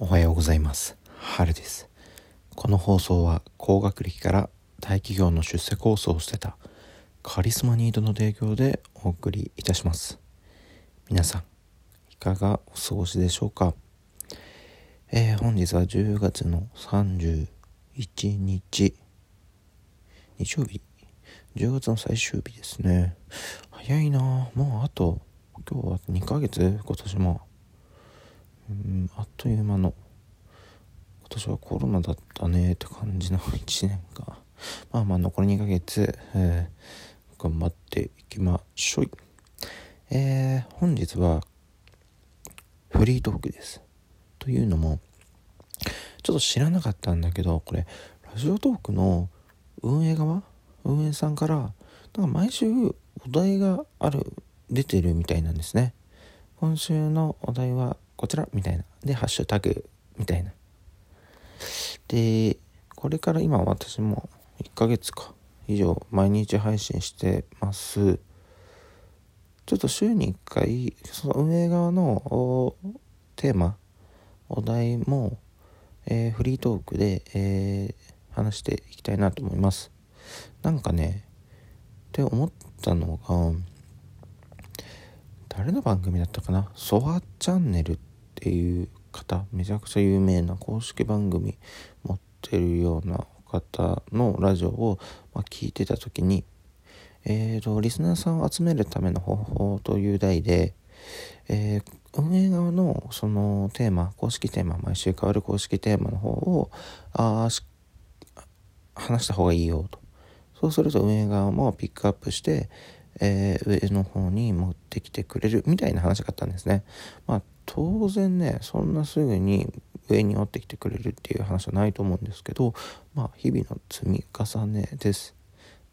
おはようございます。春です。この放送は高学歴から大企業の出世コースをしてたカリスマニードの提供でお送りいたします。皆さんいかがお過ごしでしょうか？えー、本日は10月の31日。日曜日。10月の最終日ですね。早いな。もうあと今日は2ヶ月？今年も。うんあっという間の。今年はコロナだったねって感じの1年か まあまあ残り2ヶ月、えー、頑張っていきましょうえー、本日はフリートークです。というのもちょっと知らなかったんだけどこれラジオトークの運営側運営さんからなんか毎週お題がある出てるみたいなんですね。今週のお題はこちらみたいな。でハッシュタグみたいな。でこれから今私も1ヶ月か以上毎日配信してます。ちょっと週に1回その運営側のテーマお題も、えー、フリートークで、えー、話していきたいなと思います。なんかねって思ったのが誰の番組だったかな？ソワチャンネルっていう方めちゃくちゃ有名な公式番組持ってるような方のラジオを、ま、聞いてた時にえーと、リスナーさんを集めるための方法という題で、えー、運営側のそのテーマ公式テーマ毎週変わる公式テーマの方をあ話した方がいいよと。そうすると運営側もピックアップしてえー、上の方に持ってきてくれるみたいな話があったんですね。まあ当然ねそんなすぐに上に持ってきてくれるっていう話はないと思うんですけどまあ日々の積み重ねです。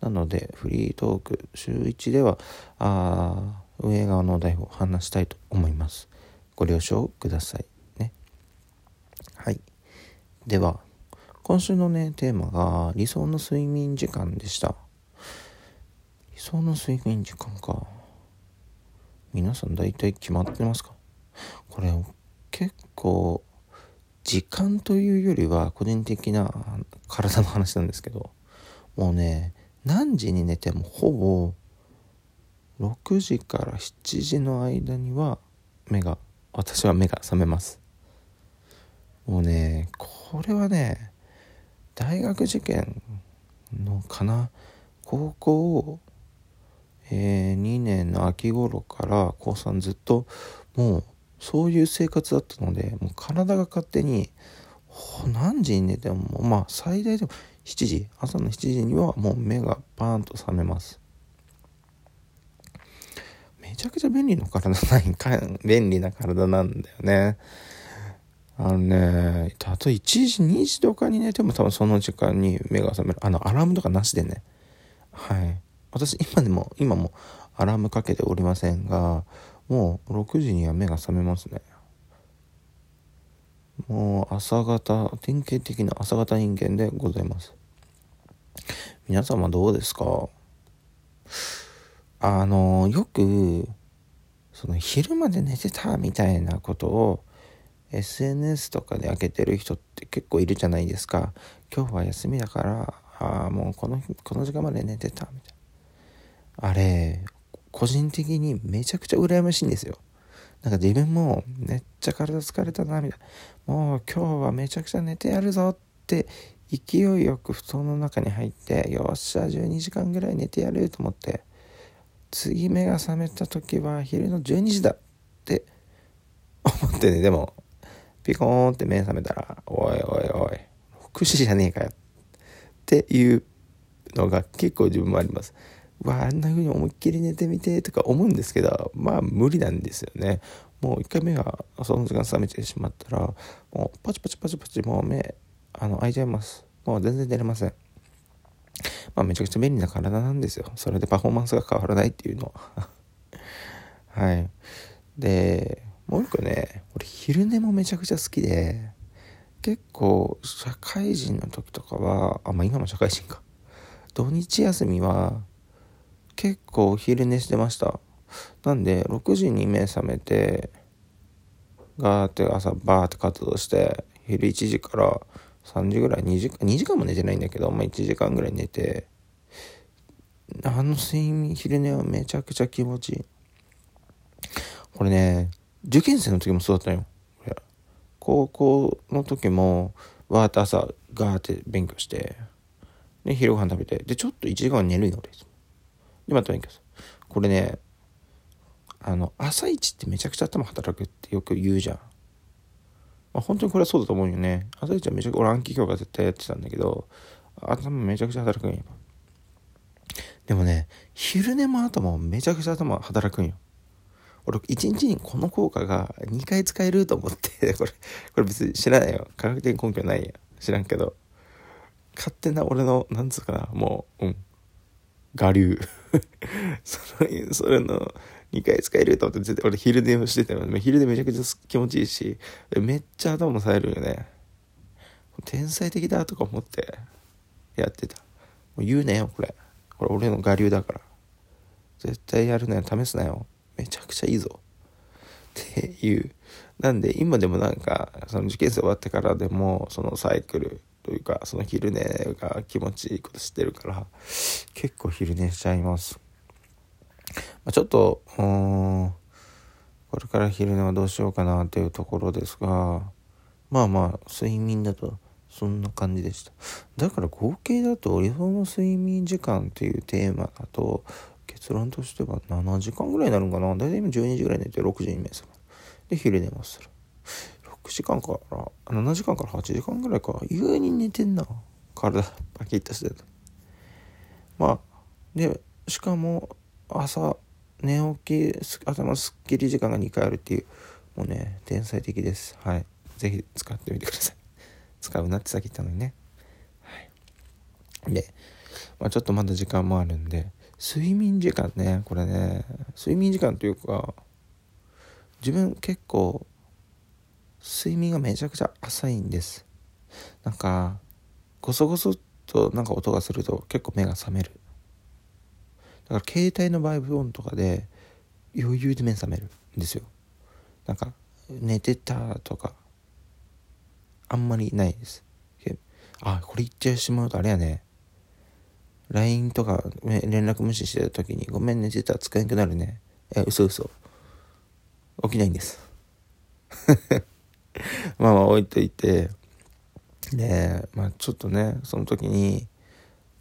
なのでフリートーク週1ではあ運営側のお題を話したいと思います。ご了承くださいね。はい。では今週のねテーマが理想の睡眠時間でした。想の睡眠時間か。皆さん大体決まってますか？これ結構時間というよりは個人的な体の話なんですけど。もうね何時に寝てもほぼ6時から7時の間には目が私は目が覚めます。もうねこれはね大学受験のかな？高校をえー、2年の秋頃から高3ずっともうそういう生活だったのでもう体が勝手に何時に寝てもまあ最大でも7時朝の7時にはもう目がパーンと覚めます。めちゃくちゃ便利な体ないか 便利な体なんだよね。あのねあとえ1時2時とかに寝ても多分その時間に目が覚める。あのアラームとかなしでね。はい。私今でも今もアラームかけておりませんがもう6時には目が覚めますね。もう朝方典型的な朝方人間でございます。皆様どうですか？あのよくその昼まで寝てたみたいなことを SNS とかで開けてる人って結構いるじゃないですか。今日は休みだからああもうこのこの時間まで寝てたみたいな。あれ、個人的にめちゃくちゃ羨ましいんですよ。なんか自分もめっちゃ体疲れたな、みたいな。もう今日はめちゃくちゃ寝てやるぞって勢いよく布団の中に入って、よっしゃ、12時間ぐらい寝てやると思って、次目が覚めた時は昼の12時だって思ってね、でも、ピコーンって目覚めたら、おいおいおい、6時じゃねえかよっていうのが結構自分もあります。わあんな風に思いっきり寝てみてとか思うんですけどまあ無理なんですよね。もう一回目がその時間覚めてしまったらもうパチパチパチパチもう目あの開いちゃいます。もう全然寝れません。まあめちゃくちゃ便利な体なんですよ。それでパフォーマンスが変わらないっていうのは。はい。でもう一個ね俺昼寝もめちゃくちゃ好きで結構社会人の時とかはあまあ今も社会人か。土日休みは結構昼寝してました。なんで6時に目覚めてガーって朝バーって活動して昼1時から3時ぐらい2時間2時間も寝てないんだけど、まあ、1時間ぐらい寝てあの睡眠昼寝はめちゃくちゃ気持ちいい。これね受験生の時もそうだったよ。高校の時もわーって朝ガーって勉強してで昼ご飯食べてでちょっと1時間寝るよ俺でまた勉強するこれねあの朝一ってめちゃくちゃ頭働くってよく言うじゃんまあ、本当にこれはそうだと思うよね。朝一はめちゃくちゃ俺暗記強化絶対やってたんだけど、頭めちゃくちゃ働くんよ。でもね、昼寝も後もめちゃくちゃ頭働くんよ。俺、一日にこの効果が2回使えると思って これ、これ別に知らないよ。科学的根拠ないや。知らんけど。勝手な俺の、なんつうかな、もう、うん。我流。その、それの、2回使えると思って絶対俺昼寝をしてたの昼寝めちゃくちゃ気持ちいいしめっちゃ頭も冴えるよね。天才的だとか思ってやってた。もう言うなよこれ。これ俺の我流だから。絶対やるなよ。試すなよ。めちゃくちゃいいぞ。っていう。なんで今でもなんかその受験生終わってからでもそのサイクルというかその昼寝が気持ちいいこと知ってるから結構昼寝しちゃいますまあ、ちょっと、これから昼寝はどうしようかなっていうところですが、まあまあ、睡眠だとそんな感じでした。だから合計だと理想の睡眠時間っていうテーマだと、結論としては7時間ぐらいになるのかな。だいたい今12時ぐらい寝て6時に目覚め。で、昼寝もする。時間から、7時間から8時間ぐらいか。意外に寝てんな。体パキッとしてる。まあ、で、しかも、朝寝起き頭すっきり時間が2回あるっていうもうね天才的ですはい是非使ってみてください 使うなってさっき言ったのにねはいで、まあ、ちょっとまだ時間もあるんで睡眠時間ねこれね睡眠時間というか自分結構睡眠がめちゃくちゃ浅いんです。なんかゴソゴソとなんか音がすると結構目が覚める。だから携帯のバイブ音とかで余裕で目覚めるんですよ。なんか寝てたとかあんまりないです。あこれ言ってしまうとあれやね。LINE とか連絡無視してた時に「ごめん寝てた使えなくなるね」え嘘嘘。起きないんです。まあまあ置いといてでまあちょっとねその時に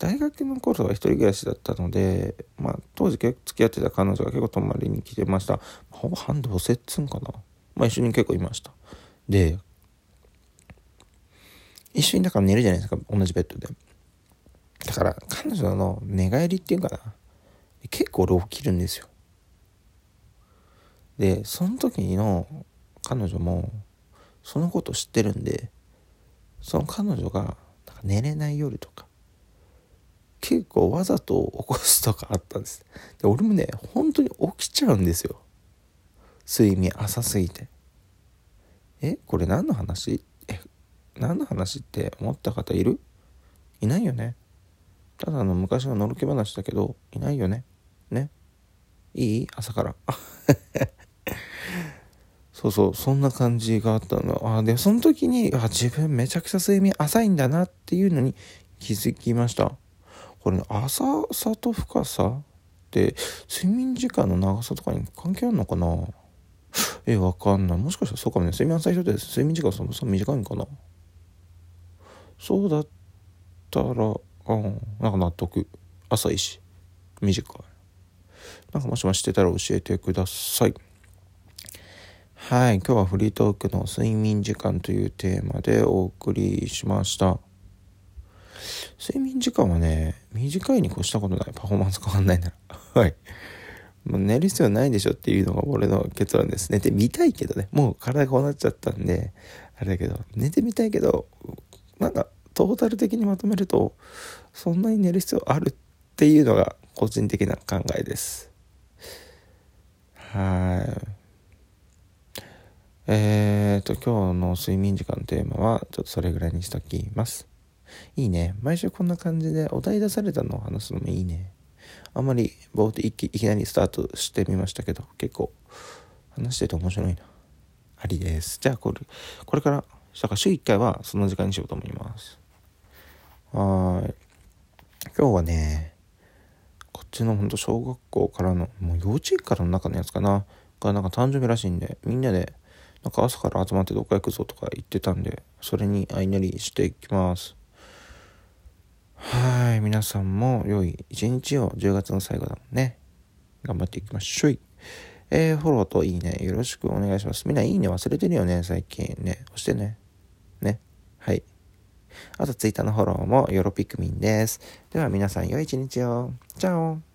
大学の頃は一人暮らしだったので、まあ、当時付き合ってた彼女が結構泊まりに来てました。ほぼ半同棲っつんかな。まあ一緒に結構いました。で、一緒にだから寝るじゃないですか、同じベッドで。だから彼女の寝返りっていうかな、結構俺起きるんですよ。で、その時の彼女も、そのこと知ってるんで、その彼女がなんか寝れない夜とか、結構わざと起こすとかあったんです。で、俺もね、本当に起きちゃうんですよ。睡眠浅すぎて。え、これ何の話？え、何の話って思った方いる？いないよね。ただの昔ののろけ話だけど、いないよね。ね。いい？朝から。そうそう、そんな感じがあったの。あで、その時に、あ、自分めちゃくちゃ睡眠浅いんだなっていうのに気づきました。これ、ね、浅さと深さって睡眠時間の長さとかに関係あるのかな？え、わかんない。もしかしたらそうかもね。睡眠浅い人って睡眠時間そもそも短いんかな？そうだったら、うん、なんか納得。浅いし、短い。なんかもしも知ってたら教えてください。はい。今日はフリートークの睡眠時間というテーマでお送りしました。睡眠時間はね、短いに越したことない。パフォーマンス変わんないなら。はい。もう寝る必要ないでしょっていうのが俺の結論です。寝てみたいけどね。もう体こうなっちゃったんで、あれだけど、寝てみたいけど、なんか、トータル的にまとめると、そんなに寝る必要あるっていうのが個人的な考えです。はい。えーと、今日の睡眠時間のテーマは、ちょっとそれぐらいにしときます。いいね。毎週こんな感じでお題出されたのを話すのもいいね。あんまり冒頭いきいきなりスタートしてみましたけど、結構話してて面白いな。ありです。じゃあこれ、これから、だから週1回はその時間にしようと思います。はい。今日はね、こっちのほんと小学校からの、もう幼稚園からの中のやつかな、がなんか誕生日らしいんで、みんなで、なんか朝から集まってどっか行くぞとか言ってたんで、それに相乗りしていきます。はい。皆さんも良い一日を10月の最後だもんね。頑張っていきましょう。えー、フォローといいね、よろしくお願いします。みんないいね忘れてるよね、最近ね。押してね。ね。はい。あと、ツイッターのフォローもヨロピクミンです。では皆さん、良い一日を。チャオ